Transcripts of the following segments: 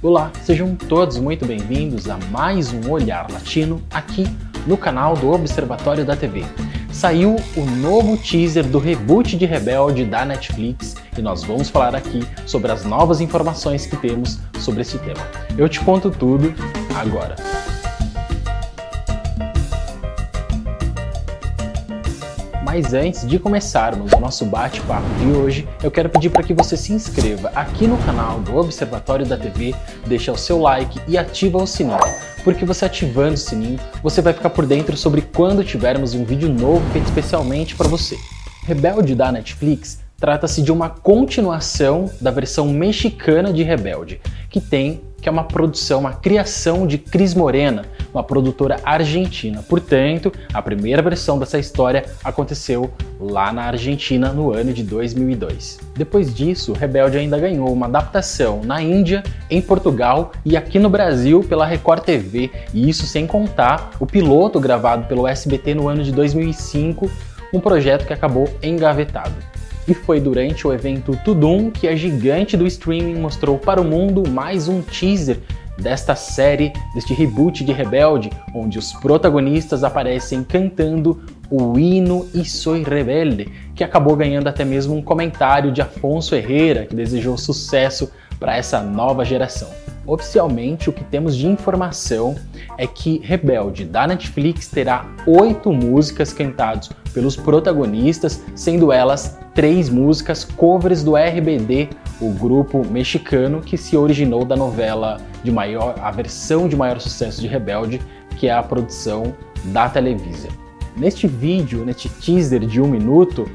Olá, sejam todos muito bem-vindos a mais um Olhar Latino aqui no canal do Observatório da TV. Saiu o novo teaser do reboot de Rebelde da Netflix e nós vamos falar aqui sobre as novas informações que temos sobre esse tema. Eu te conto tudo agora. Mas antes de começarmos o nosso bate-papo de hoje, eu quero pedir para que você se inscreva aqui no canal do Observatório da TV, deixe o seu like e ativa o sininho, porque você ativando o sininho, você vai ficar por dentro sobre quando tivermos um vídeo novo feito especialmente para você. Rebelde da Netflix trata-se de uma continuação da versão mexicana de Rebelde, que tem que é uma produção, uma criação de Cris Morena, uma produtora argentina. Portanto, a primeira versão dessa história aconteceu lá na Argentina no ano de 2002. Depois disso, Rebelde ainda ganhou uma adaptação na Índia, em Portugal e aqui no Brasil pela Record TV, e isso sem contar o piloto gravado pelo SBT no ano de 2005, um projeto que acabou engavetado. E foi durante o evento Tudum que a gigante do streaming mostrou para o mundo mais um teaser desta série, deste reboot de Rebelde, onde os protagonistas aparecem cantando o hino E Soy Rebelde, que acabou ganhando até mesmo um comentário de Afonso Herrera, que desejou sucesso para essa nova geração. Oficialmente, o que temos de informação é que Rebelde da Netflix terá oito músicas cantadas pelos protagonistas, sendo elas três músicas covers do RBD, o grupo mexicano que se originou da novela de maior, a versão de maior sucesso de Rebelde, que é a produção da Televisa. Neste vídeo, neste teaser de um minuto,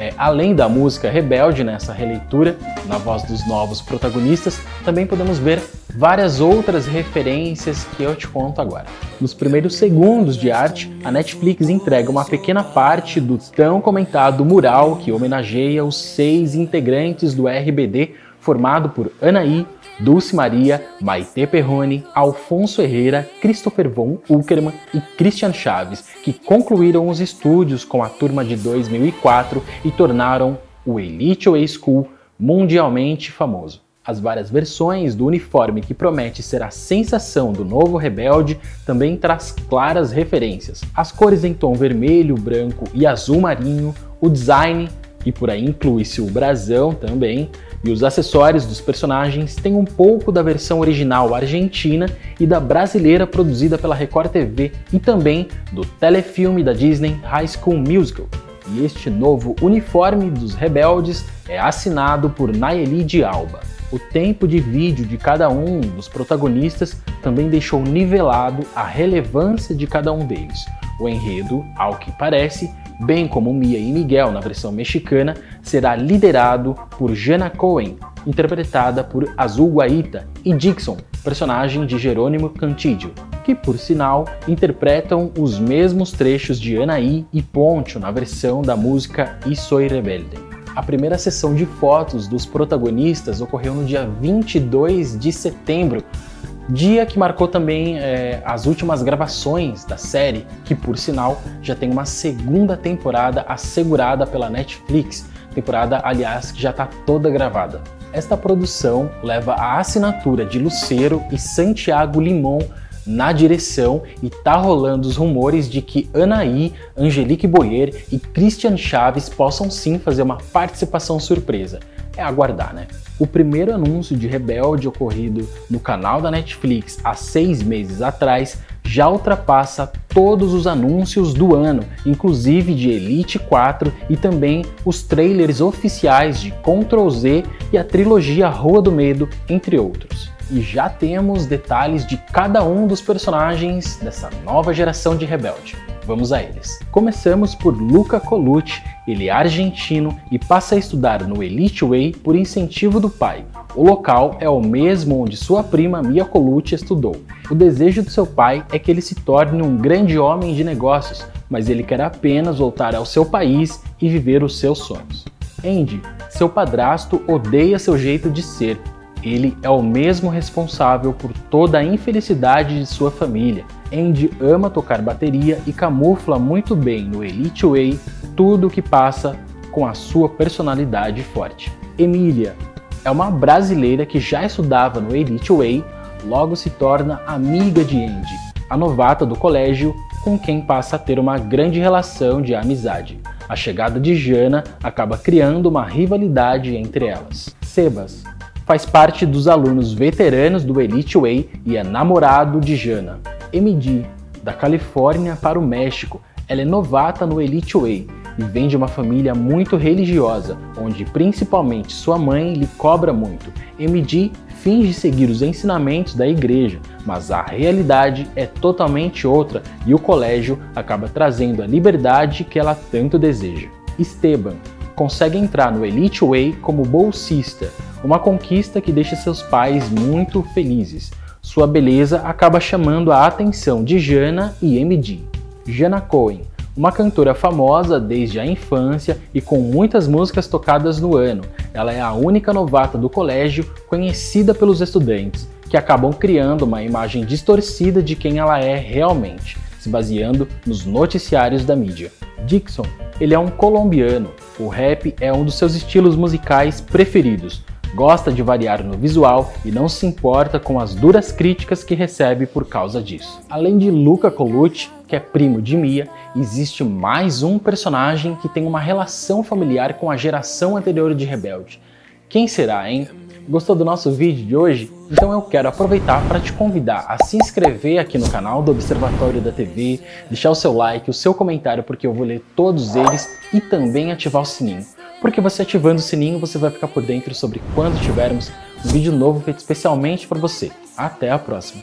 é, além da música Rebelde, nessa releitura, na voz dos novos protagonistas, também podemos ver várias outras referências que eu te conto agora. Nos primeiros segundos de arte, a Netflix entrega uma pequena parte do tão comentado mural que homenageia os seis integrantes do RBD, formado por Anaí, Dulce Maria, Maite Perrone, Alfonso Herrera, Christopher von Uckermann e Christian Chaves, que concluíram os estúdios com a turma de 2004 e tornaram o Elite Way School mundialmente famoso. As várias versões do uniforme que promete ser a sensação do novo Rebelde também traz claras referências. As cores em tom vermelho, branco e azul marinho, o design, e por aí inclui-se o brasão também, e os acessórios dos personagens têm um pouco da versão original argentina e da brasileira produzida pela Record TV e também do telefilme da Disney High School Musical. E este novo uniforme dos rebeldes é assinado por Nayeli de Alba. O tempo de vídeo de cada um dos protagonistas também deixou nivelado a relevância de cada um deles. O enredo, ao que parece, bem como Mia e Miguel na versão mexicana, será liderado por Jana Cohen, interpretada por Azul Guaita, e Dixon, personagem de Jerônimo Cantídio, que por sinal interpretam os mesmos trechos de Anaí e Poncho na versão da música E Soy Rebelde. A primeira sessão de fotos dos protagonistas ocorreu no dia 22 de setembro, dia que marcou também é, as últimas gravações da série, que por sinal já tem uma segunda temporada assegurada pela Netflix, temporada, aliás, que já está toda gravada. Esta produção leva a assinatura de Lucero e Santiago Limon na direção e tá rolando os rumores de que Anaí, Angelique Boyer e Christian Chaves possam sim fazer uma participação surpresa é aguardar, né? O primeiro anúncio de Rebelde ocorrido no canal da Netflix há seis meses atrás já ultrapassa todos os anúncios do ano, inclusive de Elite 4 e também os trailers oficiais de Ctrl Z e a trilogia Rua do Medo, entre outros. E já temos detalhes de cada um dos personagens dessa nova geração de Rebelde. Vamos a eles. Começamos por Luca Colucci, ele é argentino e passa a estudar no Elite Way por incentivo do pai. O local é o mesmo onde sua prima Mia Colucci estudou. O desejo do seu pai é que ele se torne um grande homem de negócios, mas ele quer apenas voltar ao seu país e viver os seus sonhos. Andy, seu padrasto, odeia seu jeito de ser. Ele é o mesmo responsável por toda a infelicidade de sua família Andy ama tocar bateria e camufla muito bem no Elite Way tudo o que passa com a sua personalidade forte. Emília é uma brasileira que já estudava no Elite Way, logo se torna amiga de Andy, a novata do colégio com quem passa a ter uma grande relação de amizade. A chegada de Jana acaba criando uma rivalidade entre elas. Sebas faz parte dos alunos veteranos do Elite Way e é namorado de Jana. MD, da Califórnia para o México, ela é novata no Elite Way e vem de uma família muito religiosa, onde principalmente sua mãe lhe cobra muito. MD finge seguir os ensinamentos da igreja, mas a realidade é totalmente outra e o colégio acaba trazendo a liberdade que ela tanto deseja. Esteban consegue entrar no Elite Way como bolsista, uma conquista que deixa seus pais muito felizes. Sua beleza acaba chamando a atenção de Jana e MD. Jana Cohen uma cantora famosa desde a infância e com muitas músicas tocadas no ano. Ela é a única novata do colégio conhecida pelos estudantes, que acabam criando uma imagem distorcida de quem ela é realmente, se baseando nos noticiários da mídia. Dixon, ele é um colombiano. O rap é um dos seus estilos musicais preferidos, gosta de variar no visual e não se importa com as duras críticas que recebe por causa disso. Além de Luca Colucci, que é primo de Mia, existe mais um personagem que tem uma relação familiar com a geração anterior de Rebelde. Quem será, hein? Gostou do nosso vídeo de hoje? Então eu quero aproveitar para te convidar a se inscrever aqui no canal do Observatório da TV, deixar o seu like, o seu comentário, porque eu vou ler todos eles e também ativar o sininho porque você ativando o sininho você vai ficar por dentro sobre quando tivermos um vídeo novo feito especialmente para você. Até a próxima!